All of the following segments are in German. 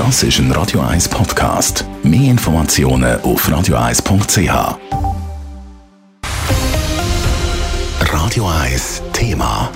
Das ist ein Radio 1 Podcast. Mehr Informationen auf radio1.ch. Radio 1 Thema.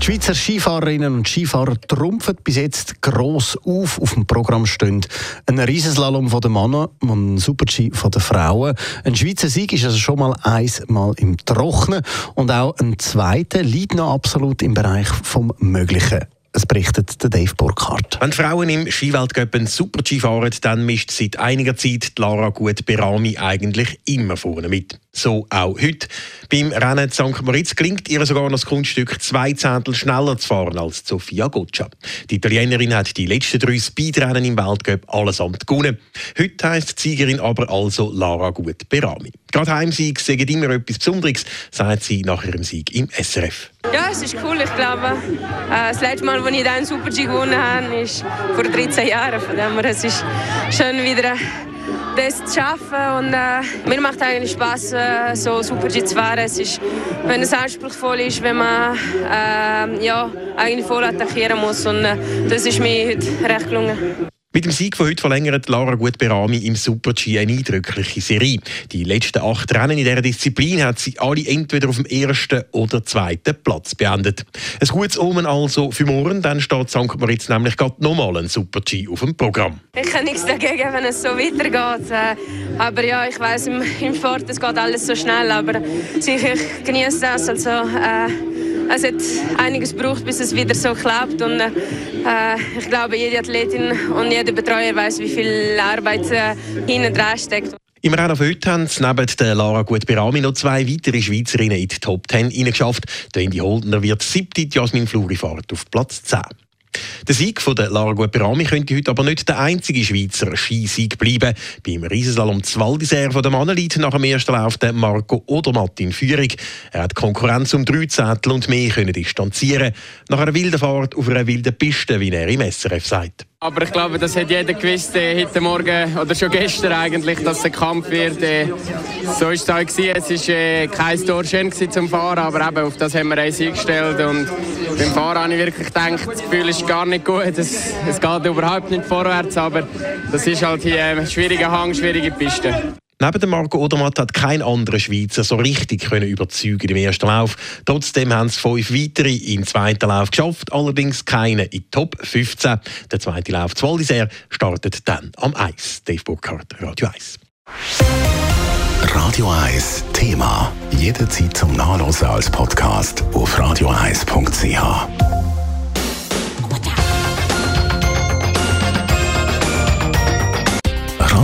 Die Schweizer Skifahrerinnen und Skifahrer trumpfen bis jetzt gross auf. Auf dem Programm stehen ein Riesenslalom von den Männern und ein Super-G von den Frauen. Ein Schweizer Sieg ist also schon mal einmal im Trocknen und auch ein zweiter liegt noch absolut im Bereich vom Möglichen. Es berichtet Dave Burkhardt. Wenn Frauen im Skiweltcup ein Super-G fahren, dann mischt seit einiger Zeit Lara Gut-Berami eigentlich immer vorne mit. So auch heute. Beim Rennen St. Moritz gelingt ihr sogar noch das Kunststück zwei Zehntel schneller zu fahren als Sofia Goccia. Die Italienerin hat die letzten drei Speedrennen im Weltcup allesamt gewonnen. Heute heisst die Siegerin aber also Lara Gut-Berami. Gerade Heimsieg sagen immer etwas Besonderes, sagt sie nach ihrem Sieg im SRF. Ja, es ist cool. Ich glaube, äh, das letzte Mal, als ich einen Super-G gewonnen habe, ist vor 13 Jahren. Von dem her, es ist schön wieder das zu schaffen und äh, mir macht eigentlich Spaß, äh, so Super-G zu fahren. Es ist, wenn es anspruchsvoll ist, wenn man äh, ja, eigentlich voll attackieren muss und äh, das ist mir heute recht gelungen. Mit dem Sieg von heute verlängert Lara Gutberami im Super-G eine eindrückliche Serie. Die letzten acht Rennen in dieser Disziplin hat sie alle entweder auf dem ersten oder zweiten Platz beendet. Ein gutes Omen also für morgen, dann steht St. Moritz nämlich gerade nochmal ein Super-G auf dem Programm. Ich habe nichts dagegen, wenn es so weitergeht. Äh, aber ja, ich weiß im, im Sport, es geht alles so schnell, aber sicher, ich genieße das. Also, äh, es hat einiges gebraucht, bis es wieder so klappt. Und äh, ich glaube, jede Athletin und jeder Betreuer weiß, wie viel Arbeit äh, hinten dran steckt. Im Rennen von heute haben es neben der Lara Gutberami noch zwei weitere Schweizerinnen in die Top 10 geschafft. Der Indy Holdner wird siebte, Jasmin Fluri fährt auf Platz 10. Der Sieg von der Lara Guaperami könnte heute aber nicht der einzige Schweizer Skisieg bleiben. Beim Riesenslalom Val d'Isère der Mannen nach dem ersten Lauf der Marco Odermatt in Führung. Er hat Konkurrenz um drei Zettel und mehr können distanzieren. Nach einer wilden Fahrt auf einer wilden Piste, wie er im SRF sagt. Aber ich glaube, das hat jeder gewusst äh, heute Morgen oder schon gestern eigentlich, dass es ein Kampf wird. Äh, so war es auch. Gewesen. Es war äh, kein Tor schön zum Fahren, aber eben auf das haben wir uns eingestellt. Und beim Fahren habe ich wirklich gedacht, das Gefühl ist gar nicht gut. Es, es geht überhaupt nicht vorwärts, aber das ist halt hier ein schwieriger Hang, schwierige Piste. Neben dem Marco Odermatt hat kein anderer Schweizer so richtig können überzeugen im ersten Lauf. Trotzdem haben es fünf weitere im zweiten Lauf geschafft, allerdings keine in Top 15. Der zweite Lauf zu Val startet dann am Eis. Dave Burkhardt, Radio 1. Radio 1 Thema. Jederzeit zum Nachlesen als Podcast auf radio1.ch.